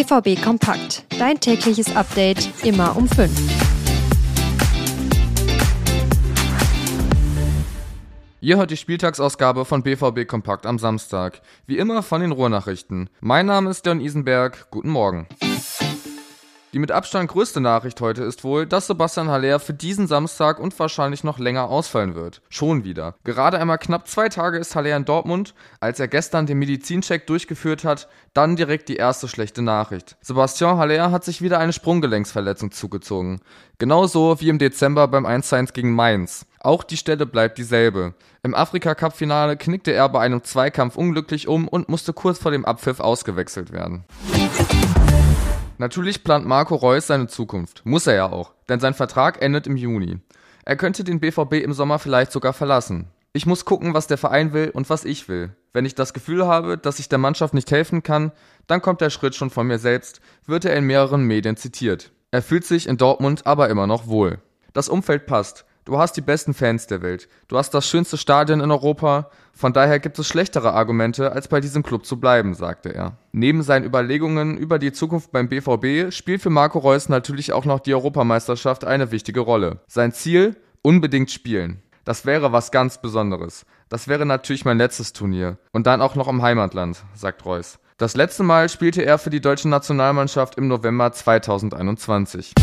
BVB Kompakt. Dein tägliches Update immer um 5. Ihr hört die Spieltagsausgabe von BVB Kompakt am Samstag. Wie immer von den Ruhrnachrichten. Mein Name ist Leon Isenberg. Guten Morgen. Die mit Abstand größte Nachricht heute ist wohl, dass Sebastian Haller für diesen Samstag und wahrscheinlich noch länger ausfallen wird. Schon wieder. Gerade einmal knapp zwei Tage ist Haller in Dortmund, als er gestern den Medizincheck durchgeführt hat, dann direkt die erste schlechte Nachricht. Sebastian Haller hat sich wieder eine Sprunggelenksverletzung zugezogen. Genauso wie im Dezember beim 1-1 gegen Mainz. Auch die Stelle bleibt dieselbe. Im Afrika-Cup-Finale knickte er bei einem Zweikampf unglücklich um und musste kurz vor dem Abpfiff ausgewechselt werden. Natürlich plant Marco Reus seine Zukunft. Muss er ja auch, denn sein Vertrag endet im Juni. Er könnte den BVB im Sommer vielleicht sogar verlassen. Ich muss gucken, was der Verein will und was ich will. Wenn ich das Gefühl habe, dass ich der Mannschaft nicht helfen kann, dann kommt der Schritt schon von mir selbst, wird er in mehreren Medien zitiert. Er fühlt sich in Dortmund aber immer noch wohl. Das Umfeld passt. Du hast die besten Fans der Welt. Du hast das schönste Stadion in Europa. Von daher gibt es schlechtere Argumente, als bei diesem Club zu bleiben, sagte er. Neben seinen Überlegungen über die Zukunft beim BVB spielt für Marco Reus natürlich auch noch die Europameisterschaft eine wichtige Rolle. Sein Ziel? Unbedingt spielen. Das wäre was ganz Besonderes. Das wäre natürlich mein letztes Turnier. Und dann auch noch im Heimatland, sagt Reus. Das letzte Mal spielte er für die deutsche Nationalmannschaft im November 2021.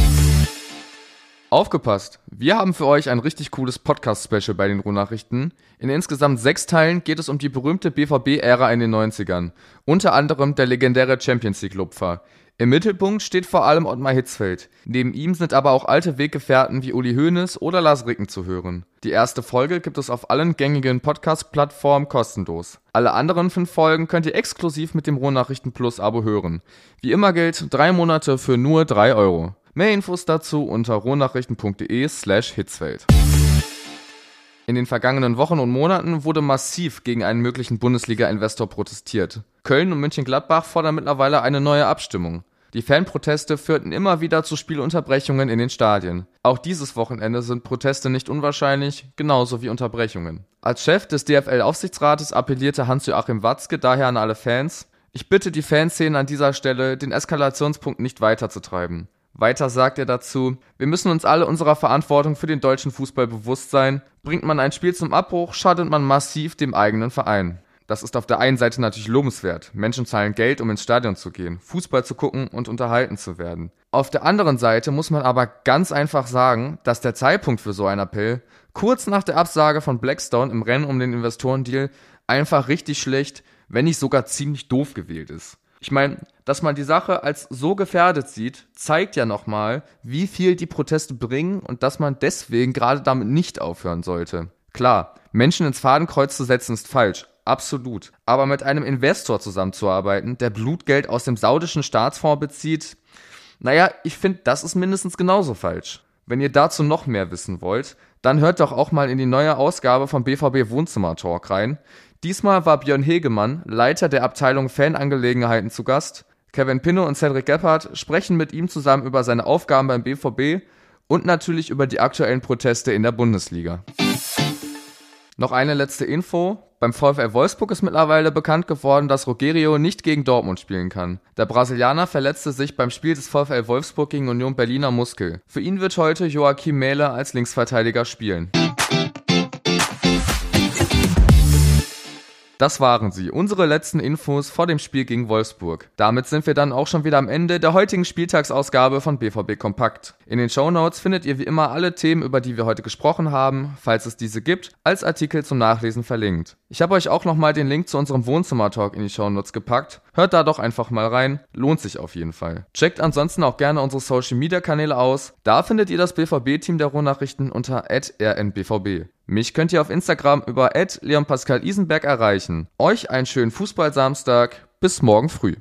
Aufgepasst! Wir haben für euch ein richtig cooles Podcast-Special bei den Ruhrnachrichten. In insgesamt sechs Teilen geht es um die berühmte BVB-Ära in den 90ern. Unter anderem der legendäre Champions League-Lupfer. Im Mittelpunkt steht vor allem Ottmar Hitzfeld. Neben ihm sind aber auch alte Weggefährten wie Uli Hoeneß oder Lars Ricken zu hören. Die erste Folge gibt es auf allen gängigen Podcast-Plattformen kostenlos. Alle anderen fünf Folgen könnt ihr exklusiv mit dem Ruhrnachrichten Plus Abo hören. Wie immer gilt, drei Monate für nur drei Euro. Mehr Infos dazu unter rohnachrichten.de slash hitzfeld. In den vergangenen Wochen und Monaten wurde massiv gegen einen möglichen Bundesliga-Investor protestiert. Köln und München-Gladbach fordern mittlerweile eine neue Abstimmung. Die Fanproteste führten immer wieder zu Spielunterbrechungen in den Stadien. Auch dieses Wochenende sind Proteste nicht unwahrscheinlich, genauso wie Unterbrechungen. Als Chef des DFL-Aufsichtsrates appellierte Hans-Joachim Watzke daher an alle Fans, ich bitte die Fanszene an dieser Stelle, den Eskalationspunkt nicht weiterzutreiben. Weiter sagt er dazu, wir müssen uns alle unserer Verantwortung für den deutschen Fußball bewusst sein. Bringt man ein Spiel zum Abbruch, schadet man massiv dem eigenen Verein. Das ist auf der einen Seite natürlich lobenswert. Menschen zahlen Geld, um ins Stadion zu gehen, Fußball zu gucken und unterhalten zu werden. Auf der anderen Seite muss man aber ganz einfach sagen, dass der Zeitpunkt für so einen Appell kurz nach der Absage von Blackstone im Rennen um den Investorendeal einfach richtig schlecht, wenn nicht sogar ziemlich doof gewählt ist. Ich meine, dass man die Sache als so gefährdet sieht, zeigt ja nochmal, wie viel die Proteste bringen und dass man deswegen gerade damit nicht aufhören sollte. Klar, Menschen ins Fadenkreuz zu setzen ist falsch, absolut. Aber mit einem Investor zusammenzuarbeiten, der Blutgeld aus dem saudischen Staatsfonds bezieht, naja, ich finde, das ist mindestens genauso falsch. Wenn ihr dazu noch mehr wissen wollt, dann hört doch auch mal in die neue Ausgabe vom BVB Wohnzimmer Talk rein. Diesmal war Björn Hegemann, Leiter der Abteilung Fanangelegenheiten, zu Gast. Kevin Pinno und Cedric Gebhardt sprechen mit ihm zusammen über seine Aufgaben beim BVB und natürlich über die aktuellen Proteste in der Bundesliga. Noch eine letzte Info. Beim VfL Wolfsburg ist mittlerweile bekannt geworden, dass Rogerio nicht gegen Dortmund spielen kann. Der Brasilianer verletzte sich beim Spiel des VfL Wolfsburg gegen Union Berliner Muskel. Für ihn wird heute Joachim Mähler als Linksverteidiger spielen. Das waren sie, unsere letzten Infos vor dem Spiel gegen Wolfsburg. Damit sind wir dann auch schon wieder am Ende der heutigen Spieltagsausgabe von BVB Kompakt. In den Show Notes findet ihr wie immer alle Themen, über die wir heute gesprochen haben, falls es diese gibt, als Artikel zum Nachlesen verlinkt. Ich habe euch auch nochmal den Link zu unserem Wohnzimmer-Talk in die Show Notes gepackt. Hört da doch einfach mal rein, lohnt sich auf jeden Fall. Checkt ansonsten auch gerne unsere Social Media Kanäle aus. Da findet ihr das BVB-Team der Ruhrnachrichten unter rnbvb. Mich könnt ihr auf Instagram über Leon Pascal Isenberg erreichen. Euch einen schönen Fußballsamstag. Bis morgen früh.